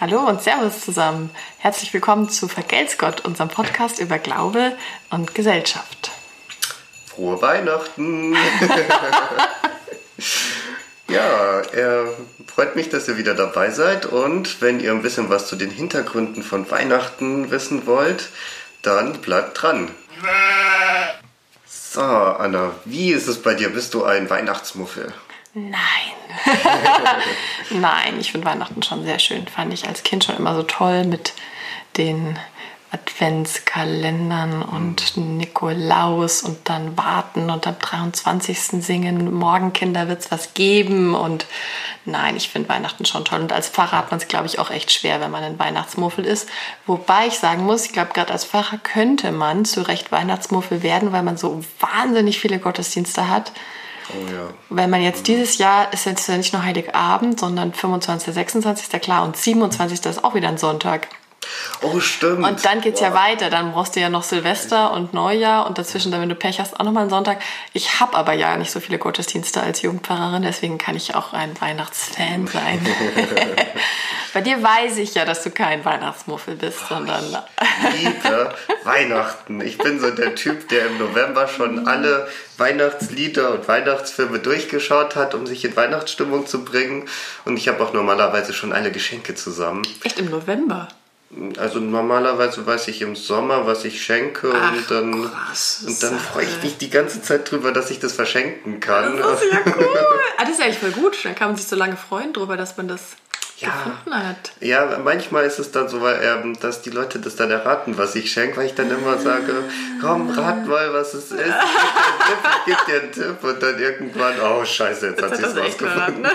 Hallo und Servus zusammen. Herzlich willkommen zu Vergelt's Gott, unserem Podcast über Glaube und Gesellschaft. Frohe Weihnachten! ja, er freut mich, dass ihr wieder dabei seid und wenn ihr ein bisschen was zu den Hintergründen von Weihnachten wissen wollt, dann bleibt dran. So, Anna, wie ist es bei dir? Bist du ein Weihnachtsmuffel? Nein. Nein, ich finde Weihnachten schon sehr schön. Fand ich als Kind schon immer so toll mit den Adventskalendern und Nikolaus und dann warten und am 23. singen, morgen Kinder wird es was geben und nein, ich finde Weihnachten schon toll und als Pfarrer hat man es, glaube ich, auch echt schwer, wenn man ein Weihnachtsmuffel ist. Wobei ich sagen muss, ich glaube, gerade als Pfarrer könnte man zu Recht Weihnachtsmuffel werden, weil man so wahnsinnig viele Gottesdienste hat. Oh ja. Wenn man jetzt dieses Jahr ist jetzt nicht nur Heiligabend, sondern 25., 26. klar und 27. ist auch wieder ein Sonntag. Oh, stimmt. Und dann geht es ja weiter. Dann brauchst du ja noch Silvester und Neujahr und dazwischen, dann, wenn du Pech hast, auch nochmal einen Sonntag. Ich habe aber ja nicht so viele Gottesdienste als Jugendpfarrerin, deswegen kann ich auch ein Weihnachtsfan sein. Bei dir weiß ich ja, dass du kein Weihnachtsmuffel bist, oh, sondern. Ich liebe Weihnachten. Ich bin so der Typ, der im November schon alle Weihnachtslieder und Weihnachtsfilme durchgeschaut hat, um sich in Weihnachtsstimmung zu bringen. Und ich habe auch normalerweise schon alle Geschenke zusammen. Echt im November? Also normalerweise weiß ich im Sommer, was ich schenke Ach, und dann, krass, und dann freue ich mich die ganze Zeit drüber, dass ich das verschenken kann. Das ist ja cool. ah, das ist eigentlich voll gut. Dann kann man sich so lange freuen darüber, dass man das ja, gefunden hat. Ja, manchmal ist es dann so, ähm, dass die Leute das dann erraten, was ich schenke, weil ich dann immer sage, komm, rat mal, was es ist. Ich gebe dir einen Tipp und dann irgendwann, oh scheiße, jetzt, jetzt hat sie es rausgefunden. Ne?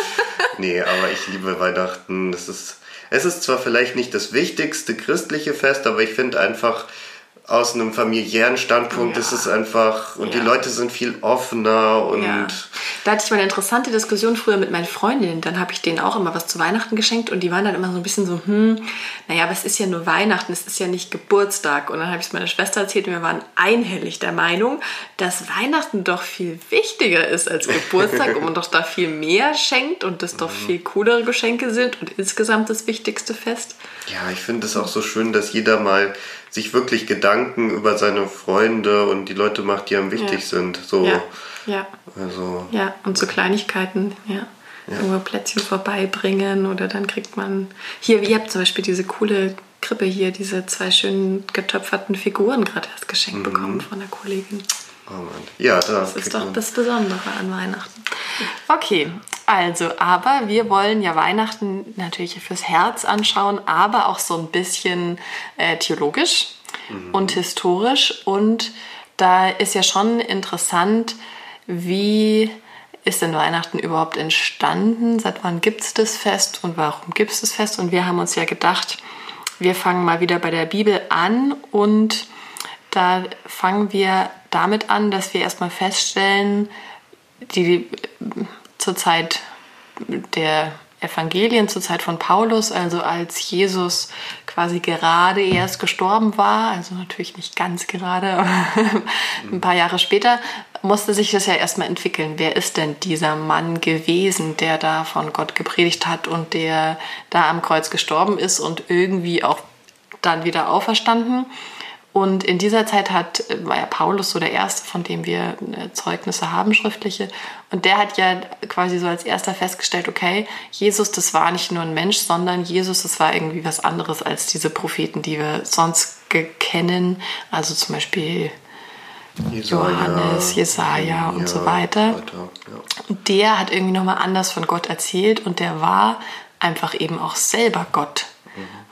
nee, aber ich liebe Weihnachten. Das ist es ist zwar vielleicht nicht das wichtigste christliche Fest, aber ich finde einfach, aus einem familiären Standpunkt ja. ist es einfach, und ja. die Leute sind viel offener und. Ja. Da hatte ich mal eine interessante Diskussion früher mit meinen Freundinnen. Dann habe ich denen auch immer was zu Weihnachten geschenkt und die waren dann immer so ein bisschen so, hm, naja, aber es ist ja nur Weihnachten, es ist ja nicht Geburtstag. Und dann habe ich es meiner Schwester erzählt und wir waren einhellig der Meinung, dass Weihnachten doch viel wichtiger ist als Geburtstag und man doch da viel mehr schenkt und das doch mhm. viel coolere Geschenke sind und insgesamt das wichtigste Fest. Ja, ich finde es auch so schön, dass jeder mal sich wirklich Gedanken über seine Freunde und die Leute macht, die einem wichtig ja. sind. So. Ja. ja. Also. Ja, und so Kleinigkeiten, ja. ja. Irgendwo Plätzchen vorbeibringen oder dann kriegt man. Hier, ihr habt zum Beispiel diese coole Krippe hier, diese zwei schönen getöpferten Figuren gerade erst geschenkt mhm. bekommen von der Kollegin. Oh Mann. Ja, da das ist doch das Besondere an Weihnachten. Okay, also, aber wir wollen ja Weihnachten natürlich fürs Herz anschauen, aber auch so ein bisschen äh, theologisch mhm. und historisch. Und da ist ja schon interessant, wie ist denn Weihnachten überhaupt entstanden? Seit wann gibt es das Fest und warum gibt es das Fest? Und wir haben uns ja gedacht, wir fangen mal wieder bei der Bibel an und da fangen wir damit an, dass wir erstmal feststellen, die zur Zeit der Evangelien, zur Zeit von Paulus, also als Jesus quasi gerade erst gestorben war, also natürlich nicht ganz gerade, aber ein paar Jahre später, musste sich das ja erstmal entwickeln. Wer ist denn dieser Mann gewesen, der da von Gott gepredigt hat und der da am Kreuz gestorben ist und irgendwie auch dann wieder auferstanden? Und in dieser Zeit hat, war ja Paulus so der Erste, von dem wir äh, Zeugnisse haben, schriftliche. Und der hat ja quasi so als Erster festgestellt, okay, Jesus, das war nicht nur ein Mensch, sondern Jesus, das war irgendwie was anderes als diese Propheten, die wir sonst kennen. Also zum Beispiel Jesaja, Johannes, Jesaja und ja, so weiter. weiter ja. Und der hat irgendwie nochmal anders von Gott erzählt und der war einfach eben auch selber Gott.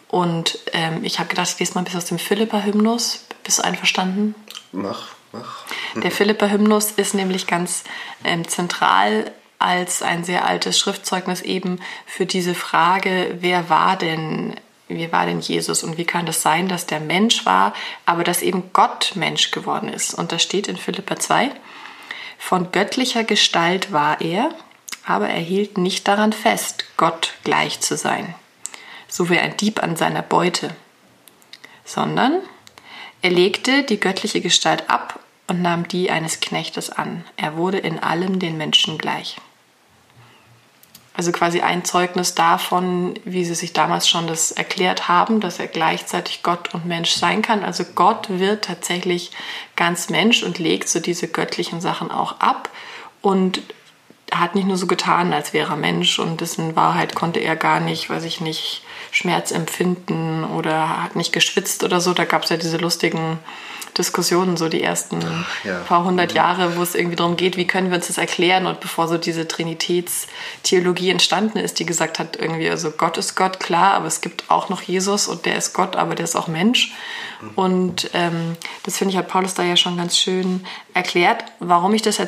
Und ähm, ich habe gedacht, ich lese mal bis aus dem Philippa-Hymnus. Bist du einverstanden? Mach, mach. Der Philippa-Hymnus ist nämlich ganz ähm, zentral als ein sehr altes Schriftzeugnis eben für diese Frage, wer war denn, wie war denn Jesus und wie kann das sein, dass der Mensch war, aber dass eben Gott Mensch geworden ist. Und das steht in Philippa 2. Von göttlicher Gestalt war er, aber er hielt nicht daran fest, Gott gleich zu sein so wie ein Dieb an seiner Beute, sondern er legte die göttliche Gestalt ab und nahm die eines Knechtes an. Er wurde in allem den Menschen gleich. also quasi ein Zeugnis davon, wie sie sich damals schon das erklärt haben, dass er gleichzeitig Gott und Mensch sein kann. Also Gott wird tatsächlich ganz Mensch und legt so diese göttlichen Sachen auch ab und hat nicht nur so getan, als wäre er Mensch und dessen Wahrheit konnte er gar nicht, weiß ich nicht, Schmerz empfinden oder hat nicht geschwitzt oder so. Da gab es ja diese lustigen Diskussionen, so die ersten Ach, ja. paar hundert. Jahre, wo es irgendwie darum geht, wie können wir uns das erklären und bevor so diese Trinitätstheologie entstanden ist, die gesagt hat, irgendwie, also Gott ist Gott, klar, aber es gibt auch noch Jesus und der ist Gott, aber der ist auch Mensch. Mhm. Und ähm, das finde ich, hat Paulus da ja schon ganz schön erklärt. Warum ich das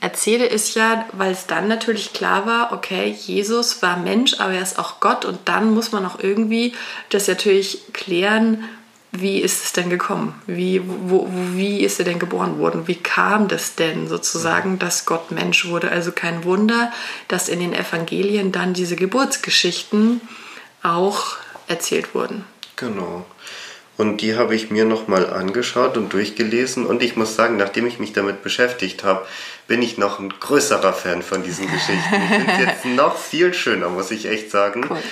erzähle, ist ja, weil es dann natürlich klar war, okay, Jesus war Mensch, aber er ist auch Gott und dann muss man auch irgendwie das natürlich klären, wie ist es denn gekommen? Wie, wo, wie ist er denn geboren worden? Wie kam das denn sozusagen, dass Gott Mensch wurde? Also kein Wunder, dass in den Evangelien dann diese Geburtsgeschichten auch erzählt wurden. Genau. Und die habe ich mir nochmal angeschaut und durchgelesen. Und ich muss sagen, nachdem ich mich damit beschäftigt habe, bin ich noch ein größerer Fan von diesen Geschichten. Ich finde es jetzt noch viel schöner, muss ich echt sagen. Cool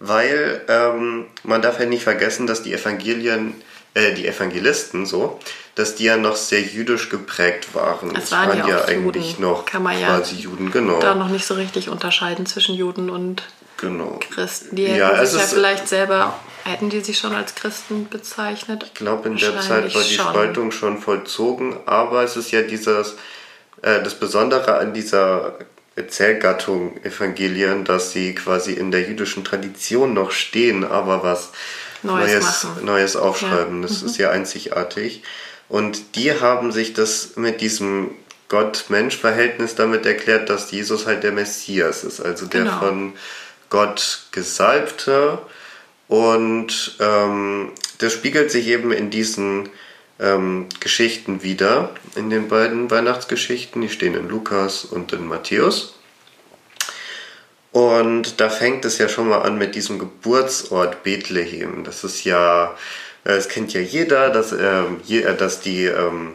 weil ähm, man darf ja nicht vergessen, dass die Evangelien, äh, die Evangelisten so, dass die ja noch sehr jüdisch geprägt waren. Es waren, waren ja, ja eigentlich Juden. noch Kann man ja quasi Juden, genau. Da noch nicht so richtig unterscheiden zwischen Juden und genau. Christen. Die hätten ja, sich ja vielleicht selber, hätten die sich schon als Christen bezeichnet? Ich glaube, in der Zeit war die schon. Spaltung schon vollzogen, aber es ist ja dieses, äh, das Besondere an dieser Erzählgattung Evangelien, dass sie quasi in der jüdischen Tradition noch stehen, aber was Neues, Neues, Neues aufschreiben. Ja. Das mhm. ist ja einzigartig. Und die haben sich das mit diesem Gott-Mensch-Verhältnis damit erklärt, dass Jesus halt der Messias ist, also der genau. von Gott Gesalbte. Und ähm, das spiegelt sich eben in diesen ähm, Geschichten wieder, in den beiden Weihnachtsgeschichten. Die stehen in Lukas und in Matthäus. Und da fängt es ja schon mal an mit diesem Geburtsort Bethlehem. Das ist ja, äh, das kennt ja jeder, dass, ähm, äh, dass die, ähm,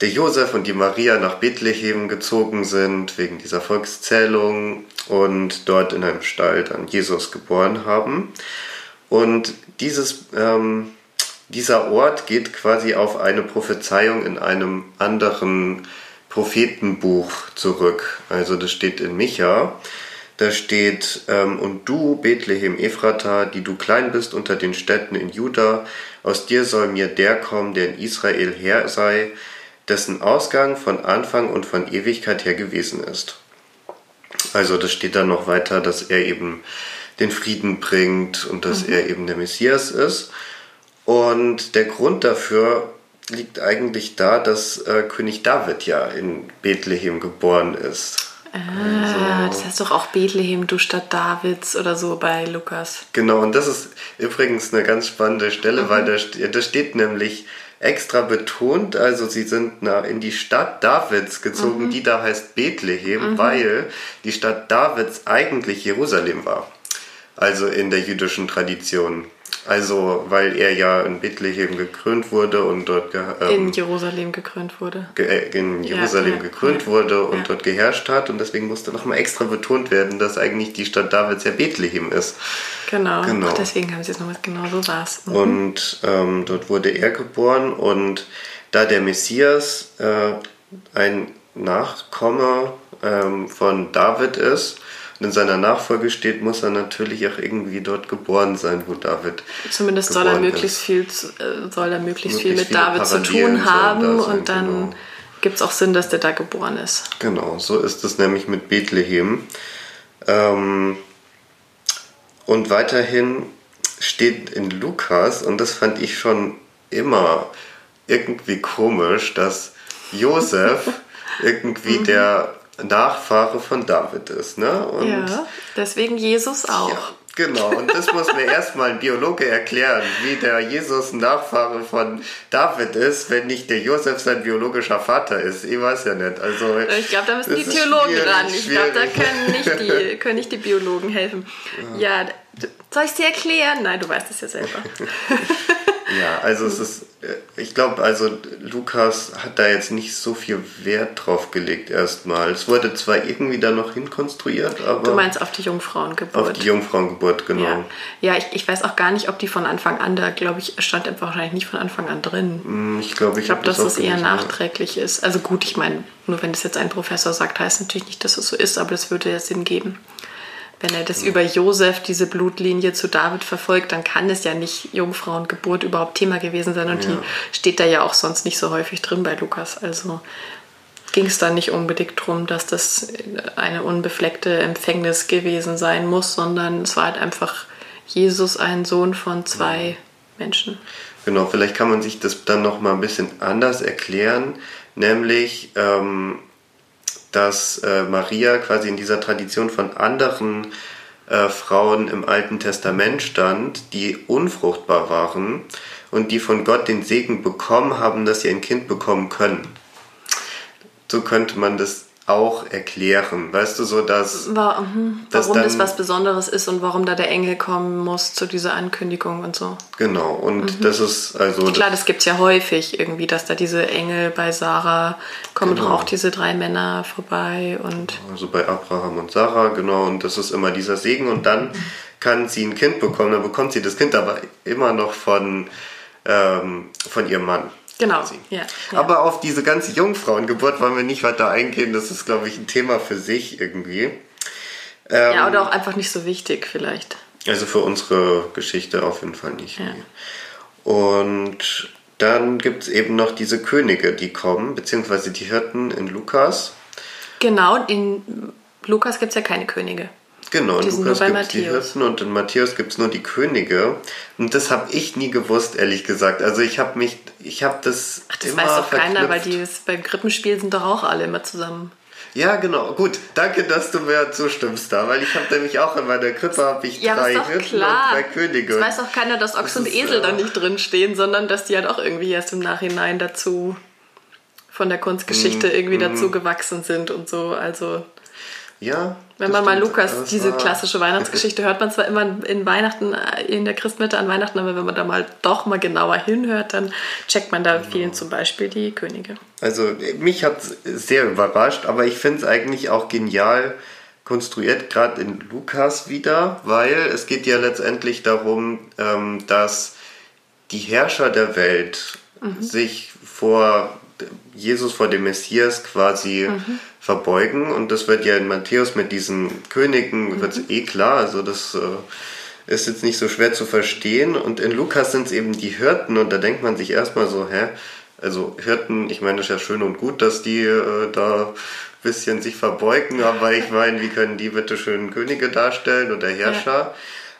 der Josef und die Maria nach Bethlehem gezogen sind wegen dieser Volkszählung und dort in einem Stall dann Jesus geboren haben. Und dieses ähm, dieser Ort geht quasi auf eine Prophezeiung in einem anderen Prophetenbuch zurück. Also das steht in Micha. Da steht, ähm, und du, Bethlehem Ephrata, die du klein bist unter den Städten in Juda, aus dir soll mir der kommen, der in Israel her sei, dessen Ausgang von Anfang und von Ewigkeit her gewesen ist. Also das steht dann noch weiter, dass er eben den Frieden bringt und dass mhm. er eben der Messias ist. Und der Grund dafür liegt eigentlich da, dass äh, König David ja in Bethlehem geboren ist. Ah, also, das heißt doch auch Bethlehem, du Stadt Davids oder so bei Lukas. Genau, und das ist übrigens eine ganz spannende Stelle, mhm. weil da, da steht nämlich extra betont, also sie sind in die Stadt Davids gezogen, mhm. die da heißt Bethlehem, mhm. weil die Stadt Davids eigentlich Jerusalem war. Also in der jüdischen Tradition. Also, weil er ja in Bethlehem gekrönt wurde und dort ähm, in Jerusalem gekrönt wurde. Ge äh, in Jerusalem ja, gekrönt ja, wurde und ja. dort geherrscht hat und deswegen musste nochmal extra betont werden, dass eigentlich die Stadt Davids ja Bethlehem ist. Genau. genau. Ach, deswegen haben sie es nochmal genau so war es. Mhm. Und ähm, dort wurde er geboren und da der Messias äh, ein Nachkomme ähm, von David ist, in seiner Nachfolge steht, muss er natürlich auch irgendwie dort geboren sein, wo David. Zumindest soll er möglichst ist. viel, äh, soll er möglichst, möglichst viel mit David zu tun haben sein, und dann genau. gibt es auch Sinn, dass der da geboren ist. Genau, so ist es nämlich mit Bethlehem. Ähm, und weiterhin steht in Lukas, und das fand ich schon immer irgendwie komisch, dass Josef irgendwie der Nachfahre von David ist. Ne? Und ja, deswegen Jesus auch. Ja, genau, und das muss mir erstmal ein Biologe erklären, wie der Jesus ein Nachfahre von David ist, wenn nicht der Josef sein biologischer Vater ist. Ich weiß ja nicht. Also, ich glaube, da müssen die Theologen ran. Ich glaube, da können nicht, die, können nicht die Biologen helfen. Ja, soll ich es dir erklären? Nein, du weißt es ja selber. ja, also es ist ich glaube, also Lukas hat da jetzt nicht so viel Wert drauf gelegt erstmal. Es wurde zwar irgendwie da noch hinkonstruiert, aber... Du meinst auf die Jungfrauengeburt. Auf die Jungfrauengeburt, genau. Ja, ja ich, ich weiß auch gar nicht, ob die von Anfang an, da glaube ich, stand einfach wahrscheinlich nicht von Anfang an drin. Hm, ich glaube, ich, ich glaube, dass das eher nachträglich ist. Also gut, ich meine, nur wenn das jetzt ein Professor sagt, heißt natürlich nicht, dass es so ist, aber das würde ja Sinn geben. Wenn er das über Josef, diese Blutlinie zu David verfolgt, dann kann es ja nicht Jungfrauengeburt überhaupt Thema gewesen sein. Und ja. die steht da ja auch sonst nicht so häufig drin bei Lukas. Also ging es da nicht unbedingt darum, dass das eine unbefleckte Empfängnis gewesen sein muss, sondern es war halt einfach Jesus, ein Sohn von zwei ja. Menschen. Genau, vielleicht kann man sich das dann noch mal ein bisschen anders erklären, nämlich ähm, dass äh, Maria quasi in dieser Tradition von anderen äh, Frauen im Alten Testament stand, die unfruchtbar waren und die von Gott den Segen bekommen haben, dass sie ein Kind bekommen können. So könnte man das auch erklären. Weißt du, so dass. War, mhm. dass warum das was Besonderes ist und warum da der Engel kommen muss zu dieser Ankündigung und so. Genau, und mhm. das ist also. Klar, das gibt es ja häufig irgendwie, dass da diese Engel bei Sarah kommen genau. auch diese drei Männer vorbei und. Also bei Abraham und Sarah, genau, und das ist immer dieser Segen und dann kann sie ein Kind bekommen, dann bekommt sie das Kind aber immer noch von, ähm, von ihrem Mann. Genau. Ja, ja. Aber auf diese ganze Jungfrauengeburt wollen wir nicht weiter eingehen. Das ist, glaube ich, ein Thema für sich irgendwie. Ähm, ja, oder auch einfach nicht so wichtig vielleicht. Also für unsere Geschichte auf jeden Fall nicht. Ja. Und dann gibt es eben noch diese Könige, die kommen, beziehungsweise die Hirten in Lukas. Genau, in Lukas gibt es ja keine Könige. Genau, in Lukas gibt es die Hirten und in Matthäus gibt es nur die Könige. Und das habe ich nie gewusst, ehrlich gesagt. Also ich habe mich, ich habe das. Ach, das immer weiß doch verknüpft. keiner, weil die beim Krippenspiel sind doch auch alle immer zusammen. Ja, genau. Gut, danke, dass du mir zustimmst da, weil ich habe nämlich auch in meiner Krippe habe ich ja, drei Hirten klar. und drei Könige. Es weiß auch keiner, dass Ochs das und Esel da nicht drin stehen, sondern dass die halt auch irgendwie erst im Nachhinein dazu von der Kunstgeschichte mm, irgendwie mm. dazu gewachsen sind und so. Also ja. Wenn man mal Lukas, diese klassische Weihnachtsgeschichte hört man zwar immer in Weihnachten, äh, in der Christmitte an Weihnachten, aber wenn man da mal doch mal genauer hinhört, dann checkt man da genau. vielen zum Beispiel die Könige. Also mich hat es sehr überrascht, aber ich finde es eigentlich auch genial konstruiert, gerade in Lukas wieder, weil es geht ja letztendlich darum, ähm, dass die Herrscher der Welt mhm. sich vor Jesus, vor dem Messias quasi mhm verbeugen. Und das wird ja in Matthäus mit diesen Königen, mhm. wird eh klar. Also das äh, ist jetzt nicht so schwer zu verstehen. Und in Lukas sind es eben die Hirten. Und da denkt man sich erstmal so, hä? Also Hirten, ich meine, das ist ja schön und gut, dass die äh, da ein bisschen sich verbeugen. Aber ich meine, wie können die bitte schön Könige darstellen oder Herrscher? Ja.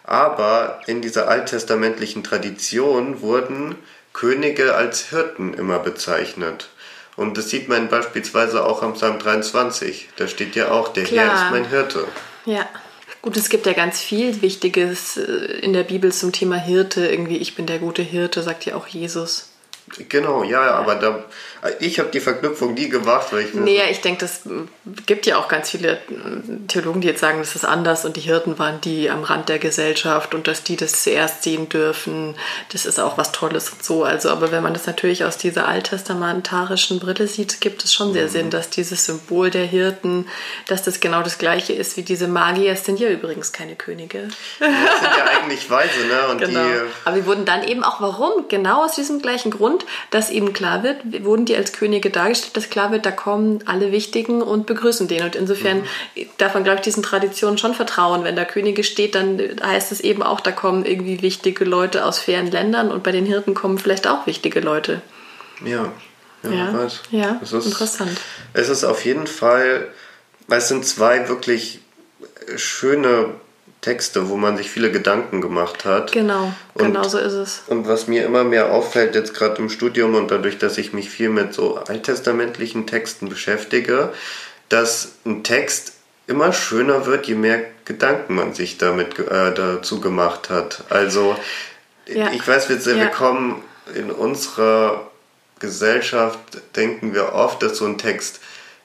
Aber in dieser alttestamentlichen Tradition wurden Könige als Hirten immer bezeichnet. Und das sieht man beispielsweise auch am Psalm 23. Da steht ja auch, der Klar. Herr ist mein Hirte. Ja. Gut, es gibt ja ganz viel Wichtiges äh, in der Bibel zum Thema Hirte. Irgendwie, ich bin der gute Hirte, sagt ja auch Jesus. Genau, ja, aber da, ich habe die Verknüpfung nie gemacht, weil ich. Nee, ich denke, das gibt ja auch ganz viele Theologen, die jetzt sagen, das ist anders und die Hirten waren die am Rand der Gesellschaft und dass die das zuerst sehen dürfen, das ist auch was Tolles und so. Also, aber wenn man das natürlich aus dieser alttestamentarischen Brille sieht, gibt es schon sehr mhm. Sinn, dass dieses Symbol der Hirten, dass das genau das gleiche ist wie diese Magier. Es sind ja übrigens keine Könige. Ja, das sind ja eigentlich Weise, ne? Und genau. die, aber wir wurden dann eben auch, warum? Genau aus diesem gleichen Grund Grund, dass eben klar wird, wurden die als Könige dargestellt, dass klar wird, da kommen alle Wichtigen und begrüßen den. Und insofern mhm. darf man, glaube ich, diesen Traditionen schon vertrauen. Wenn da Könige steht, dann heißt es eben auch, da kommen irgendwie wichtige Leute aus fairen Ländern und bei den Hirten kommen vielleicht auch wichtige Leute. Ja, ja, ja, ja es ist, interessant. Es ist auf jeden Fall, es sind zwei wirklich schöne Texte, wo man sich viele Gedanken gemacht hat. Genau, und, genau so ist es. Und was mir immer mehr auffällt, jetzt gerade im Studium und dadurch, dass ich mich viel mit so alttestamentlichen Texten beschäftige, dass ein Text immer schöner wird, je mehr Gedanken man sich damit äh, dazu gemacht hat. Also ja. ich weiß, wir, wir ja. kommen in unserer Gesellschaft, denken wir oft, dass so ein Text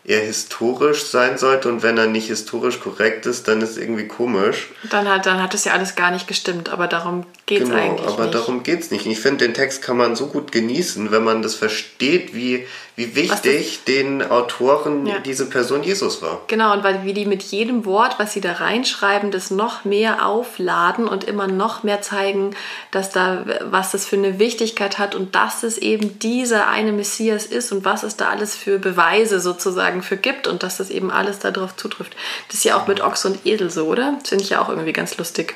er historisch sein sollte und wenn er nicht historisch korrekt ist, dann ist irgendwie komisch. Dann hat, dann hat es ja alles gar nicht gestimmt, aber darum geht es genau, eigentlich aber nicht. darum geht es nicht. Ich finde, den Text kann man so gut genießen, wenn man das versteht, wie, wie wichtig den Autoren ja. diese Person Jesus war. Genau, und weil wie die mit jedem Wort, was sie da reinschreiben, das noch mehr aufladen und immer noch mehr zeigen, dass da, was das für eine Wichtigkeit hat und dass es eben dieser eine Messias ist und was es da alles für Beweise sozusagen für gibt und dass das eben alles darauf zutrifft. Das ist ja auch mit Ochs und Edel so, oder? Das finde ich ja auch irgendwie ganz lustig.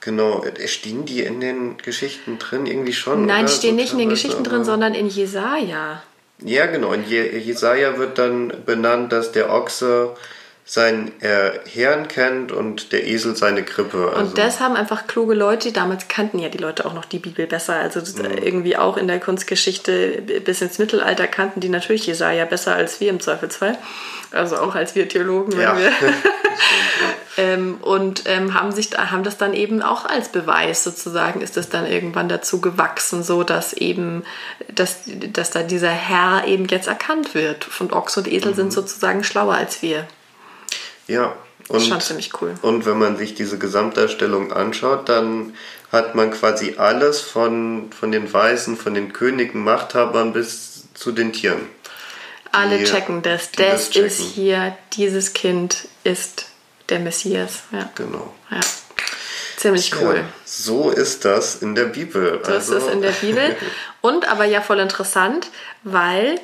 Genau, stehen die in den Geschichten drin irgendwie schon? Nein, oder? stehen so nicht in den Geschichten drin, sondern in Jesaja. Ja, genau. In Jesaja wird dann benannt, dass der Ochse seinen äh, Herrn kennt und der Esel seine Krippe. Also. Und das haben einfach kluge Leute, damals kannten ja die Leute auch noch die Bibel besser. Also mhm. irgendwie auch in der Kunstgeschichte bis ins Mittelalter kannten die natürlich Jesaja besser als wir im Zweifelsfall. Also auch als wir Theologen, wenn ja. wir. ähm, und ähm, haben, sich, haben das dann eben auch als Beweis sozusagen, ist das dann irgendwann dazu gewachsen, so dass eben, dass, dass da dieser Herr eben jetzt erkannt wird. Und Ochs und Esel mhm. sind sozusagen schlauer als wir. Ja. Und, schon ziemlich cool. Und wenn man sich diese Gesamtdarstellung anschaut, dann hat man quasi alles von, von den Weisen, von den Königen, Machthabern bis zu den Tieren. Alle checken das. Das, das checken. ist hier, dieses Kind ist der Messias. Ja. Genau. Ja. Ziemlich cool. Ja, so ist das in der Bibel. Das also. ist in der Bibel. Und aber ja voll interessant, weil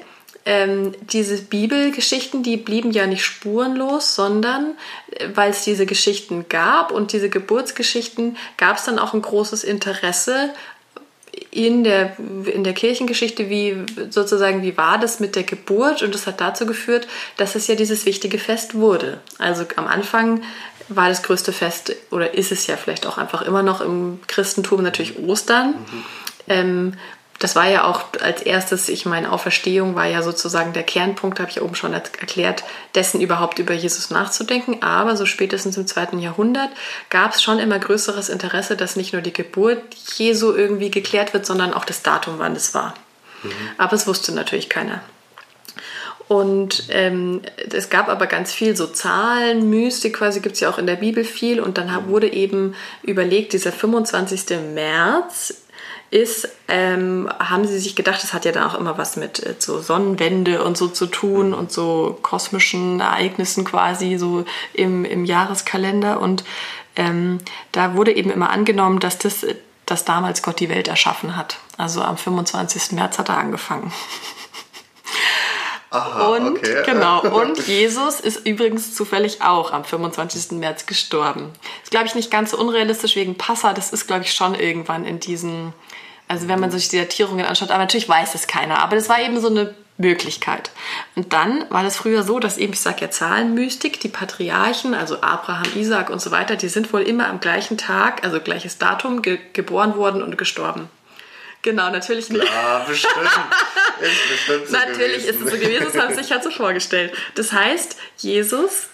ähm, diese Bibelgeschichten, die blieben ja nicht spurenlos, sondern äh, weil es diese Geschichten gab und diese Geburtsgeschichten, gab es dann auch ein großes Interesse in der, in der Kirchengeschichte, wie sozusagen, wie war das mit der Geburt? Und das hat dazu geführt, dass es ja dieses wichtige Fest wurde. Also am Anfang war das größte Fest, oder ist es ja vielleicht auch einfach immer noch im Christentum natürlich Ostern. Mhm. Ähm, das war ja auch als erstes, ich meine, Auferstehung war ja sozusagen der Kernpunkt, habe ich oben schon erklärt, dessen überhaupt über Jesus nachzudenken. Aber so spätestens im zweiten Jahrhundert gab es schon immer größeres Interesse, dass nicht nur die Geburt Jesu irgendwie geklärt wird, sondern auch das Datum, wann es war. Mhm. Aber es wusste natürlich keiner. Und ähm, es gab aber ganz viel so Zahlen, Mystik quasi gibt es ja auch in der Bibel viel. Und dann wurde eben überlegt, dieser 25. März ist, ähm, haben sie sich gedacht, das hat ja dann auch immer was mit äh, so Sonnenwende und so zu tun mhm. und so kosmischen Ereignissen quasi so im, im Jahreskalender. Und ähm, da wurde eben immer angenommen, dass das dass damals Gott die Welt erschaffen hat. Also am 25. März hat er angefangen. Aha, und okay. genau, und Jesus ist übrigens zufällig auch am 25. März gestorben. Ist, glaube ich, nicht ganz so unrealistisch wegen Passa. Das ist, glaube ich, schon irgendwann in diesen also wenn man sich die Datierungen anschaut, aber natürlich weiß es keiner. Aber das war eben so eine Möglichkeit. Und dann war das früher so, dass eben, ich sage ja Zahlenmystik, die Patriarchen, also Abraham, Isaac und so weiter, die sind wohl immer am gleichen Tag, also gleiches Datum, ge geboren worden und gestorben. Genau, natürlich nicht. Ja, bestimmt. ist bestimmt so natürlich gewesen. ist es so gewesen, das haben sie sich halt so vorgestellt. Das heißt, Jesus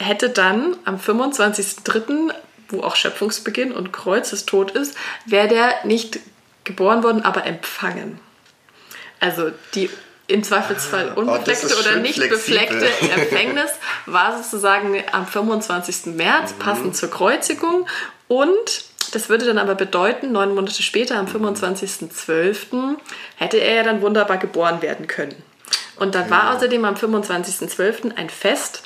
hätte dann am 25.03., wo auch Schöpfungsbeginn und Kreuzestod ist, wäre der nicht geboren worden, aber empfangen. Also die im Zweifelsfall ah, unbefleckte oh, oder nicht flexibel. befleckte Empfängnis war sozusagen am 25. März, mhm. passend zur Kreuzigung. Und das würde dann aber bedeuten, neun Monate später, am 25.12., hätte er ja dann wunderbar geboren werden können. Und dann war außerdem am 25.12. ein Fest,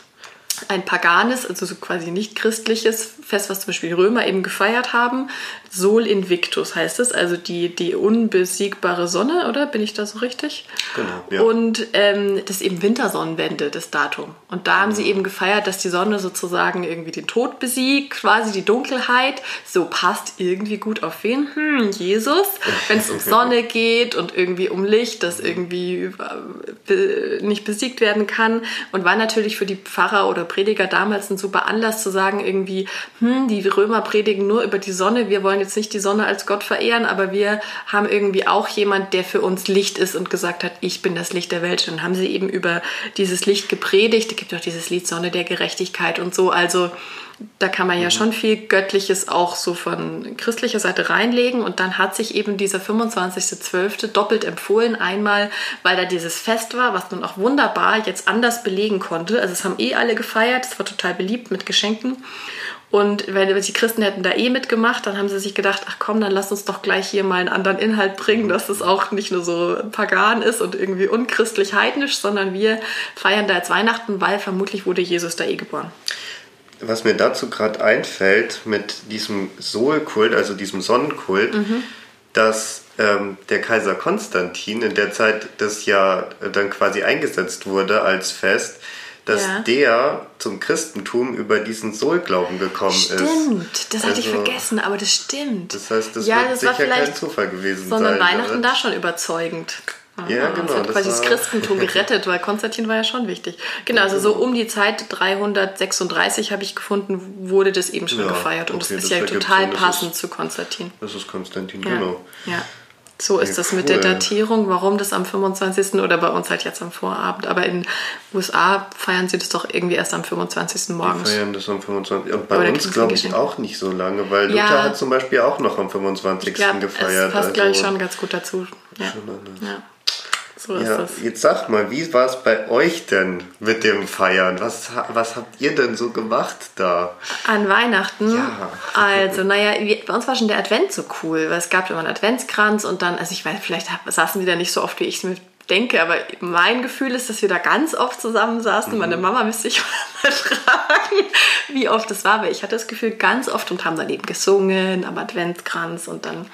ein paganes, also so quasi nicht christliches Fest, was zum Beispiel die Römer eben gefeiert haben. Sol Invictus heißt es, also die, die unbesiegbare Sonne, oder? Bin ich da so richtig? Genau. Ja. Und ähm, das ist eben Wintersonnenwende, das Datum. Und da haben mhm. sie eben gefeiert, dass die Sonne sozusagen irgendwie den Tod besiegt, quasi die Dunkelheit. So passt irgendwie gut auf wen? Hm, Jesus. Wenn es um Sonne geht und irgendwie um Licht, das irgendwie äh, nicht besiegt werden kann. Und war natürlich für die Pfarrer oder Prediger damals ein super Anlass zu sagen, irgendwie, hm, die Römer predigen nur über die Sonne, wir wollen jetzt nicht die Sonne als Gott verehren, aber wir haben irgendwie auch jemand, der für uns Licht ist und gesagt hat, ich bin das Licht der Welt. Und dann haben sie eben über dieses Licht gepredigt. Es gibt auch dieses Lied Sonne der Gerechtigkeit und so. Also da kann man ja schon viel Göttliches auch so von christlicher Seite reinlegen. Und dann hat sich eben dieser 25.12. doppelt empfohlen. Einmal, weil da dieses Fest war, was man auch wunderbar jetzt anders belegen konnte. Also es haben eh alle gefeiert, es war total beliebt mit Geschenken. Und wenn die Christen hätten da eh mitgemacht, dann haben sie sich gedacht, ach komm, dann lass uns doch gleich hier mal einen anderen Inhalt bringen, dass es auch nicht nur so pagan ist und irgendwie unchristlich heidnisch, sondern wir feiern da jetzt Weihnachten, weil vermutlich wurde Jesus da eh geboren. Was mir dazu gerade einfällt mit diesem Solkult, also diesem Sonnenkult, mhm. dass ähm, der Kaiser Konstantin in der Zeit das ja dann quasi eingesetzt wurde als Fest, dass ja. der zum Christentum über diesen Sol-Glauben gekommen stimmt. ist. Stimmt, das hatte ich also, vergessen, aber das stimmt. Das heißt, das ja, wird das sicher kein Zufall gewesen sondern sein. Sondern Weihnachten da schon überzeugend. Ja, genau. Das hat quasi das, das Christentum gerettet, weil Konstantin war ja schon wichtig. Genau, also so um die Zeit 336 habe ich gefunden, wurde das eben schon ja, gefeiert. Und okay, das ist das ja total passend ist, zu Konstantin. Das ist Konstantin, ja. genau. Ja. So ist ja, das mit der Datierung, warum das am 25. oder bei uns halt jetzt am Vorabend. Aber in den USA feiern sie das doch irgendwie erst am 25. morgens. Die feiern das am 25. Und bei oder uns glaube ich auch nicht so lange, weil ja. Luther hat zum Beispiel auch noch am 25. Ja, gefeiert. Das passt, also, glaube ich, schon ganz gut dazu. Ja. ja. So ist ja, das. Jetzt sag mal, wie war es bei euch denn mit dem Feiern? Was, was habt ihr denn so gemacht da? An Weihnachten? Ja. Also, naja, bei uns war schon der Advent so cool, weil es gab immer einen Adventskranz und dann, also ich weiß, vielleicht saßen die da nicht so oft, wie ich es mir denke, aber mein Gefühl ist, dass wir da ganz oft zusammensaßen. Mhm. Meine Mama müsste ich mal fragen, wie oft das war, weil ich hatte das Gefühl ganz oft und haben dann eben gesungen am Adventskranz und dann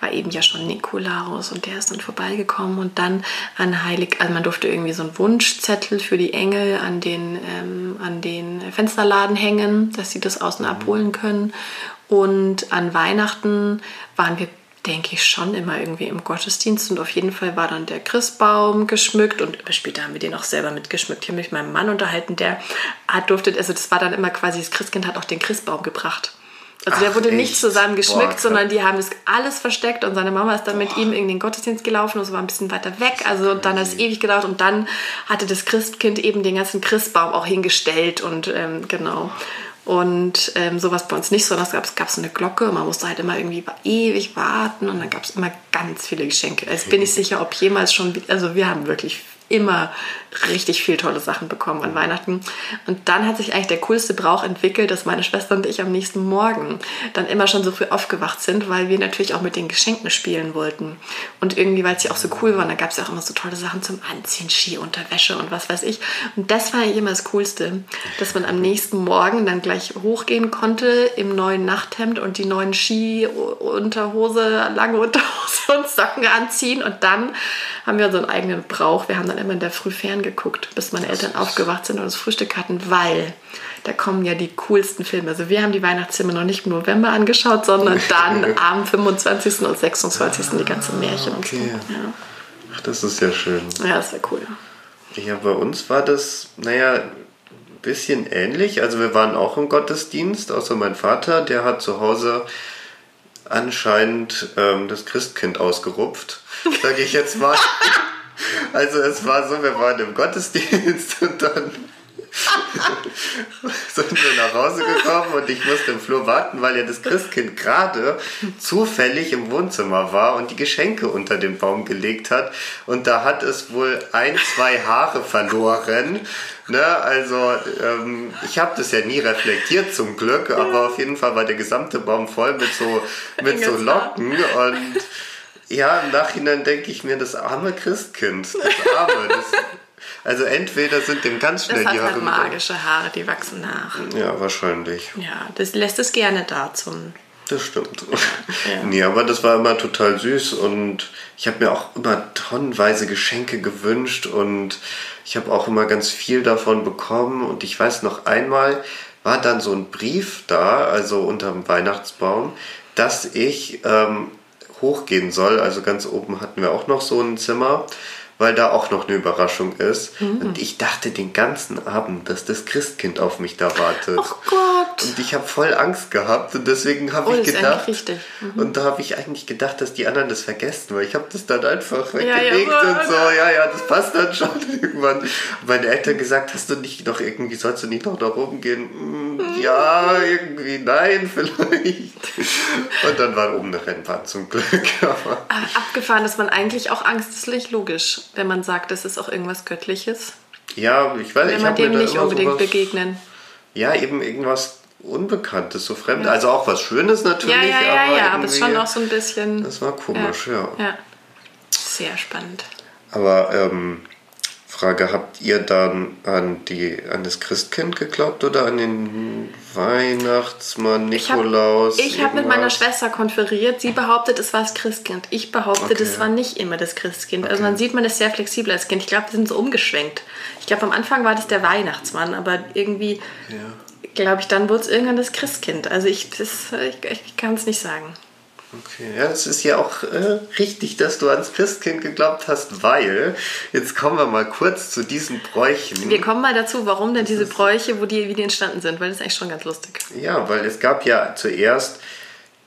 war eben ja schon Nikolaus und der ist dann vorbeigekommen und dann an Heilig, also man durfte irgendwie so einen Wunschzettel für die Engel an den, ähm, an den Fensterladen hängen, dass sie das außen mhm. abholen können. Und an Weihnachten waren wir denke ich, schon immer irgendwie im Gottesdienst. Und auf jeden Fall war dann der Christbaum geschmückt und später haben wir den auch selber mitgeschmückt. Ich habe mich mit meinem Mann unterhalten, der hat durfte, also das war dann immer quasi, das Christkind hat auch den Christbaum gebracht. Also Ach, der wurde echt? nicht zusammen geschmückt, Boah, sondern die haben das alles versteckt und seine Mama ist dann Boah. mit ihm in den Gottesdienst gelaufen und es war ein bisschen weiter weg. Also und dann hat es ewig gedauert und dann hatte das Christkind eben den ganzen Christbaum auch hingestellt und ähm, genau. Und ähm, sowas bei uns nicht, sondern es gab, gab so eine Glocke. Man musste halt immer irgendwie ewig warten und dann gab es immer ganz viele Geschenke. Jetzt bin ich sicher, ob jemals schon, also wir haben wirklich immer richtig viel tolle Sachen bekommen an Weihnachten. Und dann hat sich eigentlich der coolste Brauch entwickelt, dass meine Schwester und ich am nächsten Morgen dann immer schon so früh aufgewacht sind, weil wir natürlich auch mit den Geschenken spielen wollten. Und irgendwie, weil es ja auch so cool war, da gab es ja auch immer so tolle Sachen zum Anziehen, Skiunterwäsche und was weiß ich. Und das war eigentlich immer das Coolste, dass man am nächsten Morgen dann gleich hochgehen konnte im neuen Nachthemd und die neuen Skiunterhose, lange Unterhose und Socken anziehen. Und dann haben wir einen eigenen Brauch. Wir haben dann immer in der Früh ferngeguckt, bis meine Eltern aufgewacht sind und das Frühstück hatten, weil da kommen ja die coolsten Filme. Also wir haben die Weihnachtszimmer noch nicht im November angeschaut, sondern dann am 25. und 26. die ganzen Märchen okay. und so. Ja. Ach, das ist ja schön. Ja, das wäre cool. Ja, bei uns war das, naja, ein bisschen ähnlich. Also wir waren auch im Gottesdienst, außer mein Vater, der hat zu Hause anscheinend ähm, das Christkind ausgerupft, sage ich jetzt mal. Also es war so, wir waren im Gottesdienst und dann sind wir nach Hause gekommen und ich musste im Flur warten, weil ja das Christkind gerade zufällig im Wohnzimmer war und die Geschenke unter den Baum gelegt hat. Und da hat es wohl ein, zwei Haare verloren. Ne? Also ähm, ich habe das ja nie reflektiert zum Glück, aber auf jeden Fall war der gesamte Baum voll mit so, mit so Locken und ja, im Nachhinein denke ich mir, das arme Christkind, das arme, das, also entweder sind dem ganz schnell das die Haare. Halt magische Haare, die wachsen nach. Ja, wahrscheinlich. Ja, das lässt es gerne da zum. Das stimmt. Ja. Nee, aber das war immer total süß und ich habe mir auch immer tonnenweise Geschenke gewünscht und ich habe auch immer ganz viel davon bekommen und ich weiß noch einmal war dann so ein Brief da, also unterm Weihnachtsbaum, dass ich ähm, hochgehen soll. Also ganz oben hatten wir auch noch so ein Zimmer, weil da auch noch eine Überraschung ist. Mhm. Und ich dachte den ganzen Abend, dass das Christkind auf mich da wartet. Oh Gott. Und ich habe voll Angst gehabt und deswegen habe Oh, ich gedacht. Mhm. Und da habe ich eigentlich gedacht, dass die anderen das vergessen, weil ich habe das dann einfach Ja, ja, weggelegt so, und so, ja, ja, das passt dann schon irgendwann. Und meine Eltern gesagt, hast du nicht noch irgendwie, sollst du nicht noch nach oben gehen? Hm, ja, irgendwie, nein, vielleicht. Und dann war oben eine Rennbahn zum Glück. Aber Aber abgefahren, dass man eigentlich auch Angst ist nicht logisch, wenn man sagt, das ist auch irgendwas Göttliches. ja, ich weiß Wenn ich man dem nicht unbedingt sowas- begegnen. Ja, eben irgendwas Unbekanntes, so fremd. Also auch was Schönes natürlich. Ja, ja, ja, aber ja, aber es ist schon auch so ein bisschen. Das war komisch, ja. Ja. Sehr spannend. Aber ähm, Frage, habt ihr dann an, die, an das Christkind geglaubt oder an den Weihnachtsmann, Ich habe Nikolaus? hab mit meiner? Schwester konferiert. Sie behauptet, es war das Christkind. Ich behaupte, Okay. das war nicht immer das Christkind. Also man sieht, man ist sehr flexibel als Kind. Ich glaube, wir sind so umgeschwenkt. Ich glaube, am Anfang war das der Weihnachtsmann, aber irgendwie, glaube ich, dann wurde es irgendwann das Christkind. Also ich, das- ich, ich kann es nicht sagen. Okay, ja, es ist ja auch äh, richtig, dass du ans Christkind geglaubt hast, weil, jetzt kommen wir mal kurz zu diesen Bräuchen. Wir kommen mal dazu, warum denn diese Bräuche, wo die, wie die entstanden sind, weil das ist eigentlich schon ganz lustig. Ja, weil es gab ja zuerst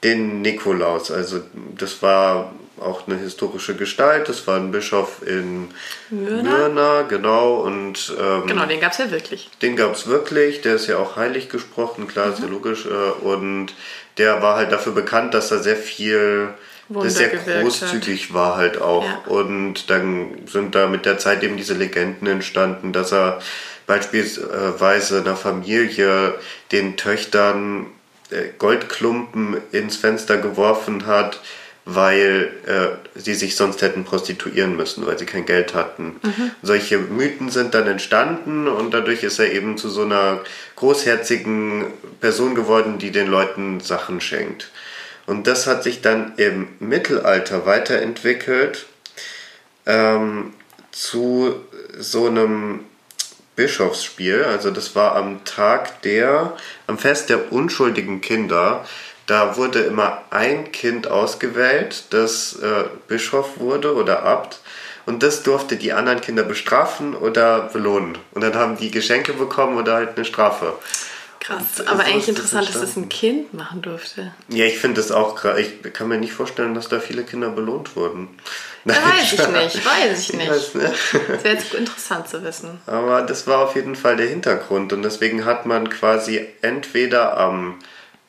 den Nikolaus. Also das war auch eine historische Gestalt. Das war ein Bischof in Myrna? Myrna genau. Und ähm, Genau, den gab es ja wirklich. den gab es wirklich. Der ist ja auch heilig gesprochen, klar, ist ja Mhm. logisch. Äh, und der war halt dafür bekannt, dass er sehr viel, Wunder sehr großzügig war halt auch. Ja. Und dann sind da mit der Zeit eben diese Legenden entstanden, dass er beispielsweise einer Familie den Töchtern äh, Goldklumpen ins Fenster geworfen hat, weil äh, sie sich sonst hätten prostituieren müssen, weil sie kein Geld hatten. Solche Mythen sind dann entstanden und dadurch ist er eben zu so einer großherzigen Person geworden, die den Leuten Sachen schenkt. Und das hat sich dann im Mittelalter weiterentwickelt ähm, zu so einem Bischofsspiel. Also das war am Tag der, am Fest der unschuldigen Kinder. Da wurde immer ein Kind ausgewählt, das äh, Bischof wurde oder Abt. Und das durfte die anderen Kinder bestrafen oder belohnen. Und dann haben die Geschenke bekommen oder halt eine Strafe. Krass. Aber eigentlich interessant, dass das ein. Kind machen durfte. Ja, ich finde das auch krass. Ich kann mir nicht vorstellen, dass da viele Kinder belohnt wurden. Da weiß ich nicht, weiß ich nicht. weiß nicht. Das wäre jetzt interessant zu wissen. Aber das war auf jeden Fall der Hintergrund und deswegen hat man quasi entweder am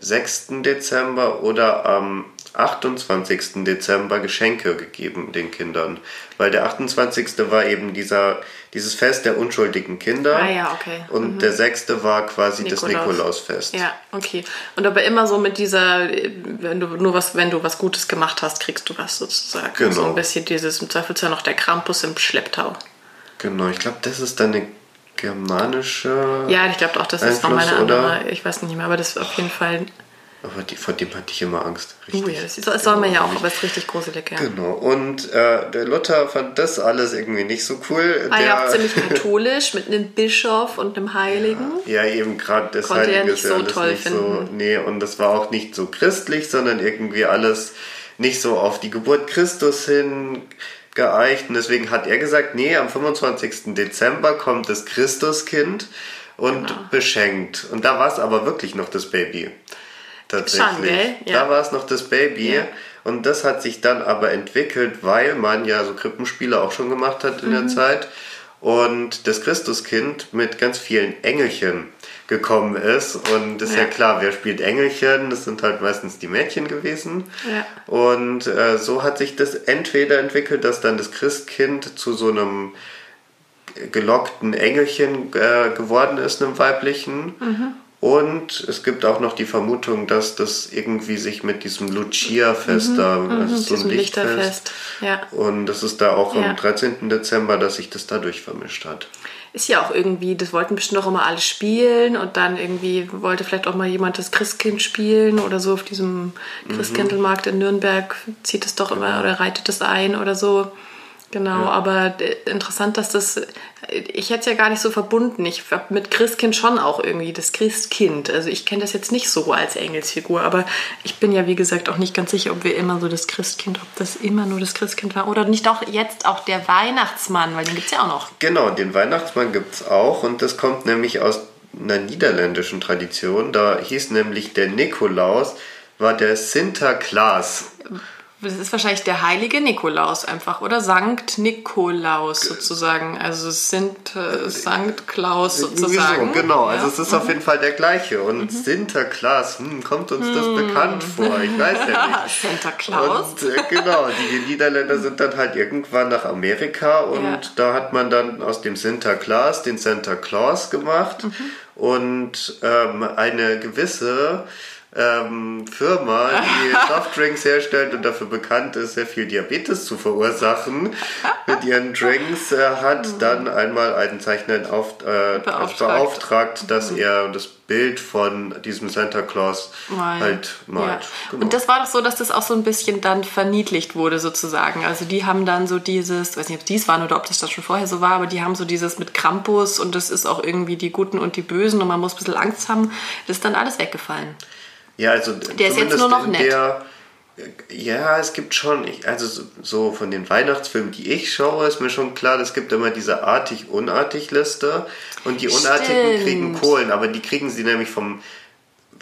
6. Dezember oder am 28. Dezember Geschenke gegeben den Kindern. Weil der 28. war eben dieser, dieses Fest der unschuldigen Kinder. Ah ja, okay. Und der 6. war quasi das Nikolaus. Nikolausfest. Ja, okay. Und aber immer so mit dieser, wenn du nur was, wenn du was Gutes gemacht hast, kriegst du was sozusagen. Genau. So ein bisschen dieses, im Zweifelsfall noch der Krampus im Schlepptau. Genau, ich glaube, das ist dann eine germanische. Ja, ich glaube auch, das ist nochmal eine Einfluss, oder? andere, ich weiß nicht mehr, aber das ist auf jeden Fall, Aber die, vor dem hatte ich immer Angst. oh ja, das, ist, das soll man ja auch, aber es ist richtig gruselig, ja. Genau. Und äh, der Luther fand das alles irgendwie nicht so cool. War der, ja auch ziemlich katholisch mit einem Bischof und einem Heiligen. Ja, eben gerade das Konnte er Heilige nicht ist ja so alles toll nicht so. finden. Nee, und das war auch nicht so christlich, sondern irgendwie alles nicht so auf die Geburt Christus hin geeicht. Und deswegen hat er gesagt, nee, am 25. Dezember kommt das Christuskind und Genau. beschenkt. Und da war es aber wirklich noch das Baby. Tatsächlich. Schon, gell? Ja. Da war es noch das Baby. Ja. Und das hat sich dann aber entwickelt, weil man ja so Krippenspiele auch schon gemacht hat in Mhm. der Zeit. Und das Christuskind mit ganz vielen Engelchen gekommen ist. Und ist ja. Ja. klar, wer spielt Engelchen? Das sind halt meistens die Mädchen gewesen. Ja. Und äh, so hat sich das entweder entwickelt, dass dann das Christkind zu so einem gelockten Engelchen äh, geworden ist, einem weiblichen. Mhm. Und es gibt auch noch die Vermutung, dass das irgendwie sich mit diesem Lucia-Fest da, also so ein Mhm. Lichtfest. Lichterfest. Ja. Und das ist da auch Ja. am 13. Dezember, dass sich das dadurch vermischt hat. Ist ja auch irgendwie, das wollten bestimmt auch immer alle spielen und dann irgendwie wollte vielleicht auch mal jemand das Christkind spielen oder so auf diesem Christkindlmarkt in Nürnberg zieht es doch immer oder reitet es ein oder so. Genau, aber äh, interessant, dass das, ich hätte es ja gar nicht so verbunden. Ich hab mit Christkind schon auch irgendwie das Christkind. Also ich kenne das jetzt nicht so als Engelsfigur, aber ich bin ja wie gesagt auch nicht ganz sicher, ob wir immer so das Christkind, ob das immer nur das Christkind war oder nicht auch jetzt auch der Weihnachtsmann, weil den gibt es ja auch noch. Genau, den Weihnachtsmann gibt es auch und das kommt nämlich aus einer niederländischen Tradition. Da hieß nämlich der Nikolaus, war der Sinterklaas. Das ist wahrscheinlich der heilige Nikolaus einfach, oder? Sankt Nikolaus sozusagen. Also es sind äh, Sankt Klaus sozusagen. So, genau, also ja. also es ist mhm. auf jeden Fall der gleiche. Und mhm. Sinterklaas, hm, kommt uns das mhm. bekannt vor? Ich weiß ja nicht. Sinterklaus. Und äh, genau, die Niederländer sind dann halt irgendwann nach Amerika und ja. da hat man dann aus dem Sinterklaas den Santa Claus gemacht. Mhm. Und ähm, eine gewisse ähm, Firma, die Softdrinks herstellt und dafür bekannt ist, sehr viel Diabetes zu verursachen mit ihren Drinks, äh, hat mhm. dann einmal einen Zeichner auf, äh, beauftragt. beauftragt, dass mhm. er das Bild von diesem Santa Claus Mal. halt malt. Ja. Genau. Und das war doch so, dass das auch so ein bisschen dann verniedlicht wurde sozusagen. Also die haben dann so dieses, weiß nicht, ob dies waren oder ob das das schon vorher so war, aber die haben so dieses mit Krampus und das ist auch irgendwie die Guten und die Bösen und man muss ein bisschen Angst haben. Das ist dann alles weggefallen. Ja, also der ist jetzt nur noch nett. Der, ja, es gibt schon, also so von den Weihnachtsfilmen, die ich schaue, ist mir schon klar, es gibt immer diese artig-unartig-Liste und die Unartigen Stimmt. kriegen Kohlen, aber die kriegen sie nämlich vom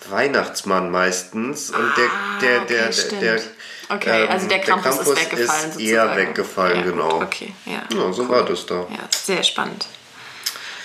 Weihnachtsmann meistens und ah, der, der, okay, der, der Okay, also der Krampus, der Krampus ist weggefallen ist sozusagen. eher weggefallen, ja, genau. Okay, ja. ja so cool. war das da. Ja, sehr spannend.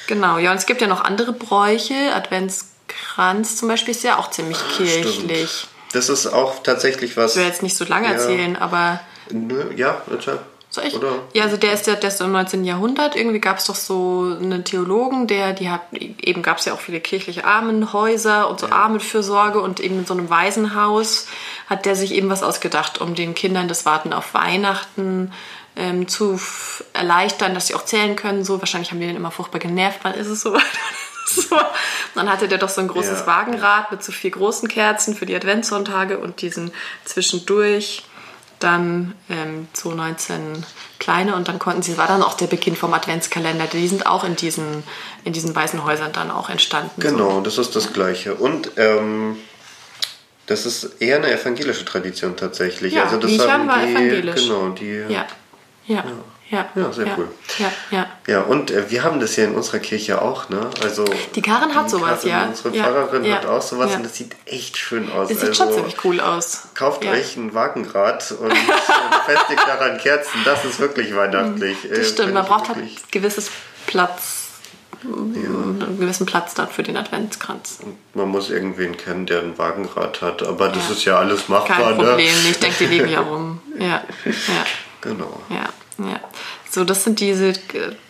Genau, ja, und es gibt ja noch andere Bräuche, Advents Kranz zum Beispiel ist ja auch ziemlich kirchlich. Stimmt. Das ist auch tatsächlich was. Ich will jetzt nicht so lange ja. erzählen, aber. Nö, ja, bitte. Soll ich? Oder? Ja, also der ist ja der ist im 19. Jahrhundert. Irgendwie gab es doch so einen Theologen, der, die hat, eben gab es ja auch viele kirchliche Armenhäuser und so ja. Armenfürsorge und eben in so einem Waisenhaus hat der sich eben was ausgedacht, um den Kindern das Warten auf Weihnachten ähm, zu erleichtern, dass sie auch zählen können. So, wahrscheinlich haben die dann immer furchtbar genervt, wann ist es so? So. Dann hatte der doch so ein großes ja. Wagenrad mit so vier großen Kerzen für die Adventssonntage und diesen zwischendurch dann ähm, 2019 kleine und dann konnten sie, war dann auch der Beginn vom Adventskalender. Die sind auch in diesen, in diesen weißen Häusern dann auch entstanden. Genau, so. das ist das Gleiche. Und ähm, das ist eher eine evangelische Tradition tatsächlich. Ja, also das haben war die, evangelisch. Genau, die. Ja. ja. ja. Ja, ja sehr ja, cool. Ja, ja. Ja, und äh, wir haben das ja in unserer Kirche auch, ne? Also die Karin hat die sowas, Karin, ja. Unsere Pfarrerin ja, hat auch sowas und das sieht echt schön aus. Das sieht also, schon ziemlich cool aus. Kauft euch ein Wagenrad und befestigt daran Kerzen. Das ist wirklich weihnachtlich. Das äh, stimmt, man braucht halt gewisses Platz. Ja. einen gewissen Platz dann für den Adventskranz. Man muss irgendwen kennen, der ein Wagenrad hat, aber das ist ja alles machbar. Kein ne? Problem, ne? ich denke, die liegen ja rum. Ja, ja. Genau. Ja. Ja, so das sind diese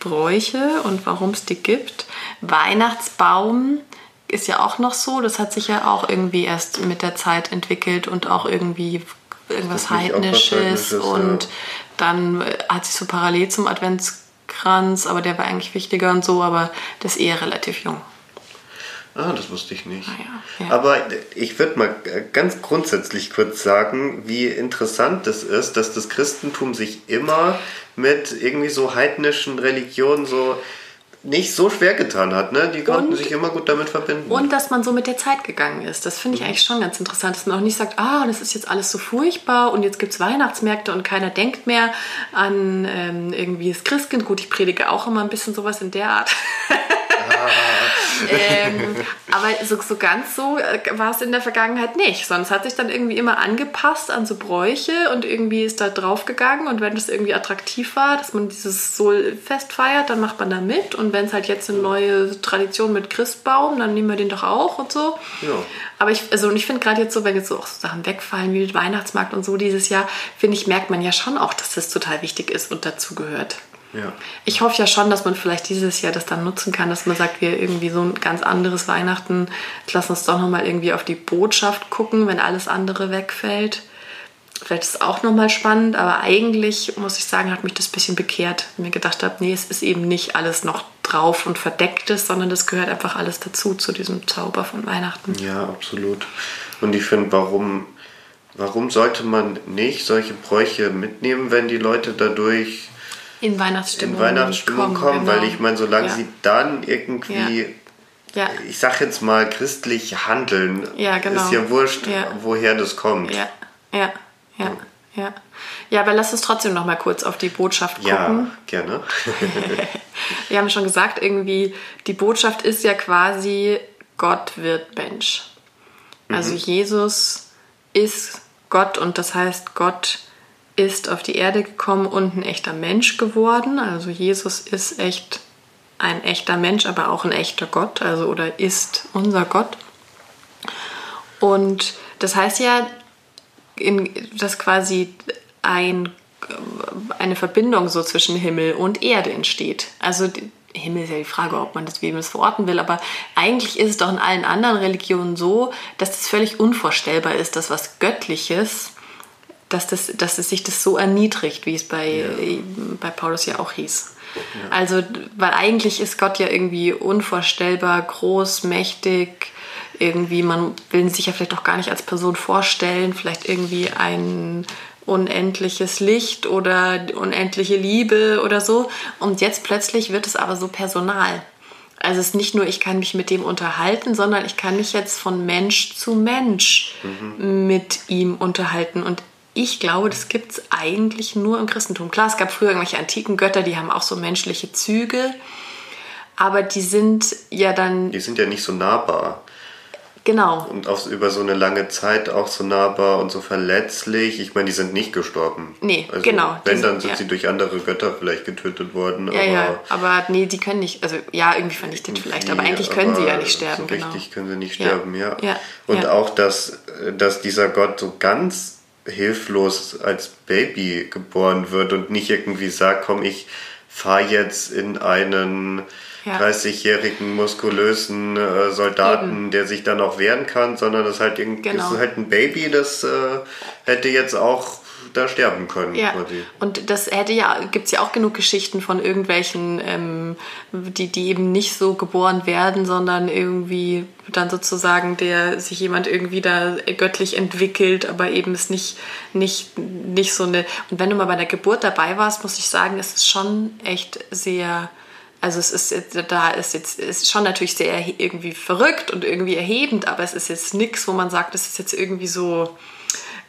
Bräuche und warum es die gibt. Weihnachtsbaum ist ja auch noch so, das hat sich ja auch irgendwie erst mit der Zeit entwickelt und auch irgendwie irgendwas Heidnisches, und ja. dann äh, hat sich so parallel zum Adventskranz, aber der war eigentlich wichtiger und so, aber das ist eher relativ jung. Ah, das wusste ich nicht. Ah, ja. Ja. Aber ich würde mal ganz grundsätzlich kurz sagen, wie interessant es das ist, dass das Christentum sich immer mit irgendwie so heidnischen Religionen so nicht so schwer getan hat. Ne? Die konnten und, sich immer gut damit verbinden. Und dass man so mit der Zeit gegangen ist. Das finde ich mhm. eigentlich schon ganz interessant, dass man auch nicht sagt, ah, das ist jetzt alles so furchtbar und jetzt gibt es Weihnachtsmärkte und keiner denkt mehr an ähm, irgendwie das Christkind. Gut, ich predige auch immer ein bisschen sowas in der Art. ähm, aber so, so ganz so äh, war es in der Vergangenheit nicht. Sonst hat sich dann irgendwie immer angepasst an so Bräuche und irgendwie ist da draufgegangen. Und wenn das irgendwie attraktiv war, dass man dieses Sol-Fest feiert, dann macht man da mit. Und wenn es halt jetzt eine neue Tradition mit Christbaum, dann nehmen wir den doch auch und so. Ja. Aber ich, also, ich finde gerade jetzt so, wenn jetzt so auch Sachen wegfallen wie Weihnachtsmarkt und so dieses Jahr, finde ich, merkt man ja schon auch, dass das total wichtig ist und dazugehört. Ja. Ich hoffe ja schon, dass man vielleicht dieses Jahr das dann nutzen kann, dass man sagt, wir irgendwie so ein ganz anderes Weihnachten, lass uns doch nochmal irgendwie auf die Botschaft gucken, wenn alles andere wegfällt. Vielleicht ist es auch nochmal spannend, aber eigentlich, muss ich sagen, hat mich das ein bisschen bekehrt. Ich mir gedacht habe, nee, es ist eben nicht alles noch drauf und verdecktes, sondern das gehört einfach alles dazu, zu diesem Zauber von Weihnachten. Ja, absolut. Und ich finde, warum, warum sollte man nicht solche Bräuche mitnehmen, wenn die Leute dadurch in Weihnachtsstimmung, in Weihnachtsstimmung kommen, kommen genau. weil ich meine, solange ja. sie dann irgendwie, ja. ich sag jetzt mal, christlich handeln, ja, genau. ist ja wurscht, woher das kommt. Ja, ja, ja. Ja. Ja, aber lass uns trotzdem noch mal kurz auf die Botschaft gucken. Ja, gerne. Wir haben schon gesagt, irgendwie, die Botschaft ist ja quasi, Gott wird Mensch. Also mhm. Jesus ist Gott und das heißt, Gott ist auf die Erde gekommen und ein echter Mensch geworden. Also Jesus ist echt ein echter Mensch, aber auch ein echter Gott, also oder ist unser Gott. Und das heißt ja, in, dass quasi ein, eine Verbindung so zwischen Himmel und Erde entsteht. Also Himmel ist ja die Frage, ob man das wie man es verorten will, aber eigentlich ist es doch in allen anderen Religionen so, dass es völlig unvorstellbar ist, dass was Göttliches, dass, das, dass es sich das so erniedrigt, wie es bei, ja. bei Paulus ja auch hieß. Ja. Also, weil eigentlich ist Gott ja irgendwie unvorstellbar, groß, mächtig, irgendwie, man will sich ja vielleicht auch gar nicht als Person vorstellen, vielleicht irgendwie ein unendliches Licht oder unendliche Liebe oder so. Und jetzt plötzlich wird es aber so personal. Also es ist nicht nur, ich kann mich mit dem unterhalten, sondern ich kann mich jetzt von Mensch zu Mensch mhm. mit ihm unterhalten. Und ich glaube, das gibt es eigentlich nur im Christentum. Klar, es gab früher irgendwelche antiken Götter, die haben auch so menschliche Züge, aber die sind ja dann. Die sind ja nicht so nahbar. Genau. Und auch über so eine lange Zeit auch so nahbar und so verletzlich. Ich meine, die sind nicht gestorben. Nee, also, genau. Wenn, dann sind ja. sie durch andere Götter vielleicht getötet worden. Ja, aber, ja, aber nee, die können nicht, also ja, irgendwie vernichtet vielleicht, aber eigentlich können aber sie ja nicht sterben. So genau. richtig können sie nicht sterben, ja. ja. ja. Und auch, dass, dass dieser Gott so ganz hilflos als Baby geboren wird und nicht irgendwie sagt, komm, ich fahre jetzt in einen ja. 30-jährigen muskulösen äh, Soldaten, Eben. der sich dann auch wehren kann, sondern das, halt genau. ist halt ein Baby, das äh, hätte jetzt auch da sterben können. Ja. Quasi. Und das hätte ja, gibt es ja auch genug Geschichten von irgendwelchen, ähm, die, die eben nicht so geboren werden, sondern irgendwie dann sozusagen der sich jemand irgendwie da göttlich entwickelt, aber eben ist nicht, nicht, nicht so eine. Und wenn du mal bei der Geburt dabei warst, muss ich sagen, ist es schon echt sehr also es ist da ist jetzt ist schon natürlich sehr irgendwie verrückt und irgendwie erhebend, aber es ist jetzt nichts, wo man sagt, das ist jetzt irgendwie so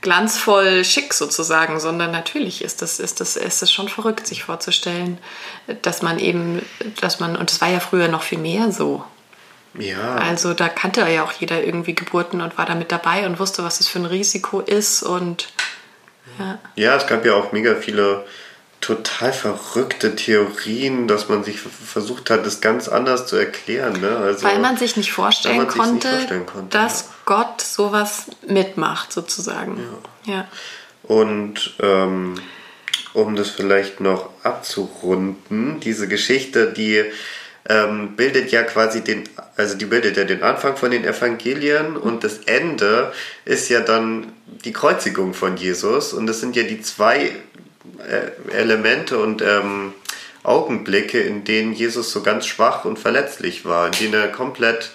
glanzvoll schick sozusagen, sondern natürlich ist das ist das ist das schon verrückt, sich vorzustellen, dass man eben, dass man und es war ja früher noch viel mehr so. Ja. Also da kannte ja auch jeder irgendwie Geburten und war da mit dabei und wusste, was es für ein Risiko ist und ja. Ja, es gab ja auch mega viele total verrückte Theorien, dass man sich versucht hat, das ganz anders zu erklären. Ne? Also, weil man sich nicht vorstellen, konnte, nicht vorstellen konnte, dass ja. Gott sowas mitmacht, sozusagen. Ja. ja. Und ähm, um das vielleicht noch abzurunden, diese Geschichte, die ähm, bildet ja quasi den, also die bildet ja den Anfang von den Evangelien und das Ende ist ja dann die Kreuzigung von Jesus und das sind ja die zwei Elemente und ähm, Augenblicke, in denen Jesus so ganz schwach und verletzlich war, in denen er komplett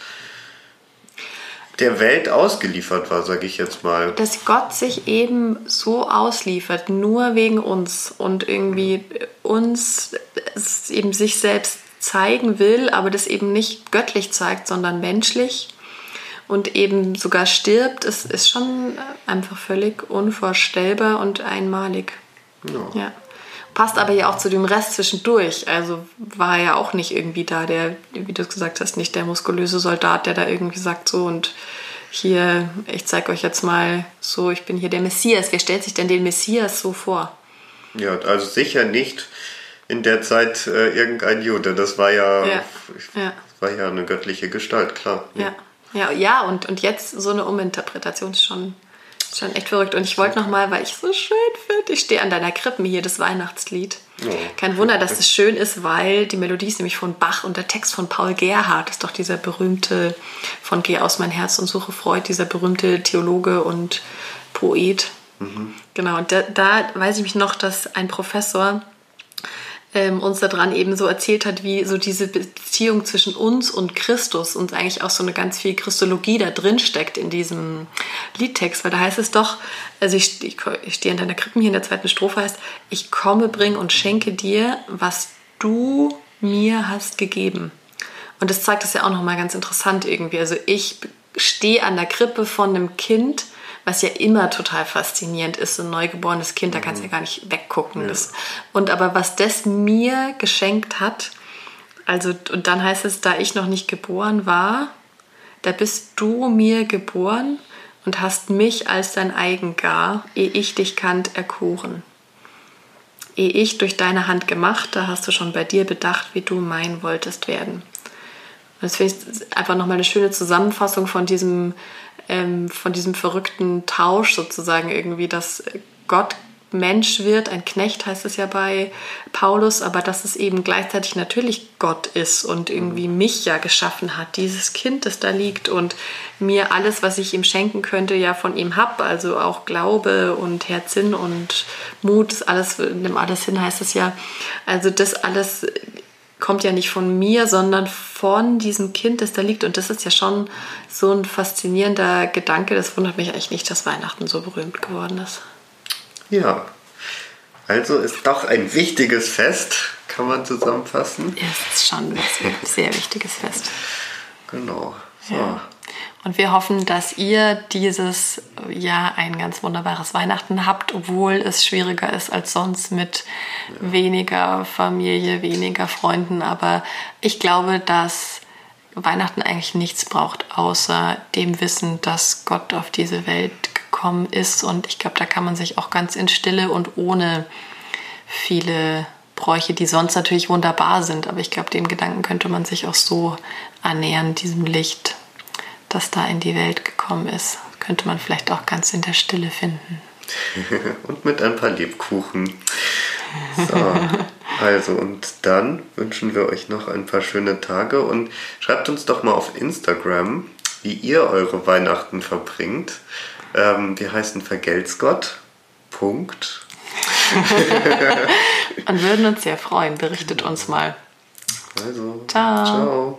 der Welt ausgeliefert war, sage ich jetzt mal. Dass Gott sich eben so ausliefert, nur wegen uns und irgendwie uns eben sich selbst zeigen will, aber das eben nicht göttlich zeigt, sondern menschlich und eben sogar stirbt, ist, ist schon einfach völlig unvorstellbar und einmalig. Ja. ja. Passt aber ja auch zu dem Rest zwischendurch. Also war er ja auch nicht irgendwie da, der, wie du es gesagt hast, nicht der muskulöse Soldat, der da irgendwie sagt, so und hier, ich zeige euch jetzt mal so, ich bin hier der Messias. Wer stellt sich denn den Messias so vor? Ja, also sicher nicht in der Zeit äh, irgendein Jude. Das war ja, ja, ja. war ja eine göttliche Gestalt, klar. Ja, ja, ja und, und jetzt so eine Uminterpretation ist schon Schon echt verrückt. Und ich wollte nochmal, weil ich es so schön finde, ich stehe an deiner Krippen hier, das Weihnachtslied. Oh. Kein Wunder, dass es schön ist, weil die Melodie ist nämlich von Bach und der Text von Paul Gerhardt ist doch dieser berühmte von Geh aus mein Herz und suche Freud, dieser berühmte Theologe und Poet. Mhm. Genau, und da, da weiß ich mich noch, dass ein Professor ähm, uns daran eben so erzählt hat, wie so diese Beziehung zwischen uns und Christus und eigentlich auch so eine ganz viel Christologie da drin steckt in diesem Liedtext, weil da heißt es doch, also ich, ich, ich stehe in deiner Krippen hier in der zweiten Strophe heißt, ich komme, bring und schenke dir, was du mir hast gegeben. Und das zeigt es ja auch nochmal ganz interessant irgendwie. Also ich stehe an der Krippe von einem Kind, was ja immer total faszinierend ist, so ein neugeborenes Kind, da kannst du ja gar nicht weggucken. Ja. Das, und aber was das mir geschenkt hat, also, und dann heißt es, da ich noch nicht geboren war, da bist du mir geboren und hast mich als dein eigen gar, ehe ich dich kannt, erkoren. Ehe ich durch deine Hand gemacht, da hast du schon bei dir bedacht, wie du mein wolltest werden. Und das finde ich einfach nochmal eine schöne Zusammenfassung von diesem, ähm, von diesem verrückten Tausch sozusagen irgendwie, dass Gott Mensch wird, ein Knecht heißt es ja bei Paulus, aber dass es eben gleichzeitig natürlich Gott ist und irgendwie mich ja geschaffen hat, dieses Kind, das da liegt und mir alles, was ich ihm schenken könnte, ja von ihm habe, also auch Glaube und Herzsinn und Mut, alles, nimm alles hin heißt es ja. Also das alles kommt ja nicht von mir, sondern von diesem Kind, das da liegt. Und das ist ja schon so ein faszinierender Gedanke. Das wundert mich eigentlich nicht, dass Weihnachten so berühmt geworden ist. Ja, also ist doch ein wichtiges Fest, kann man zusammenfassen. Ja, es ist schon ein sehr wichtiges Fest. Genau. So. Ja. Und wir hoffen, dass ihr dieses Jahr ein ganz wunderbares Weihnachten habt, obwohl es schwieriger ist als sonst mit ja. weniger Familie, weniger Freunden. Aber ich glaube, dass Weihnachten eigentlich nichts braucht, außer dem Wissen, dass Gott auf diese Welt gekommen ist. Und ich glaube, da kann man sich auch ganz in Stille und ohne viele Bräuche, die sonst natürlich wunderbar sind, aber ich glaube, dem Gedanken könnte man sich auch so annähern, diesem Licht, das da in die Welt gekommen ist, könnte man vielleicht auch ganz in der Stille finden. und mit ein paar Lebkuchen. So, also und dann wünschen wir euch noch ein paar schöne Tage und schreibt uns doch mal auf Instagram, wie ihr eure Weihnachten verbringt. Ähm, wir heißen Vergeltsgott. Punkt. Und würden uns sehr freuen. Berichtet uns mal. Also, ciao. ciao.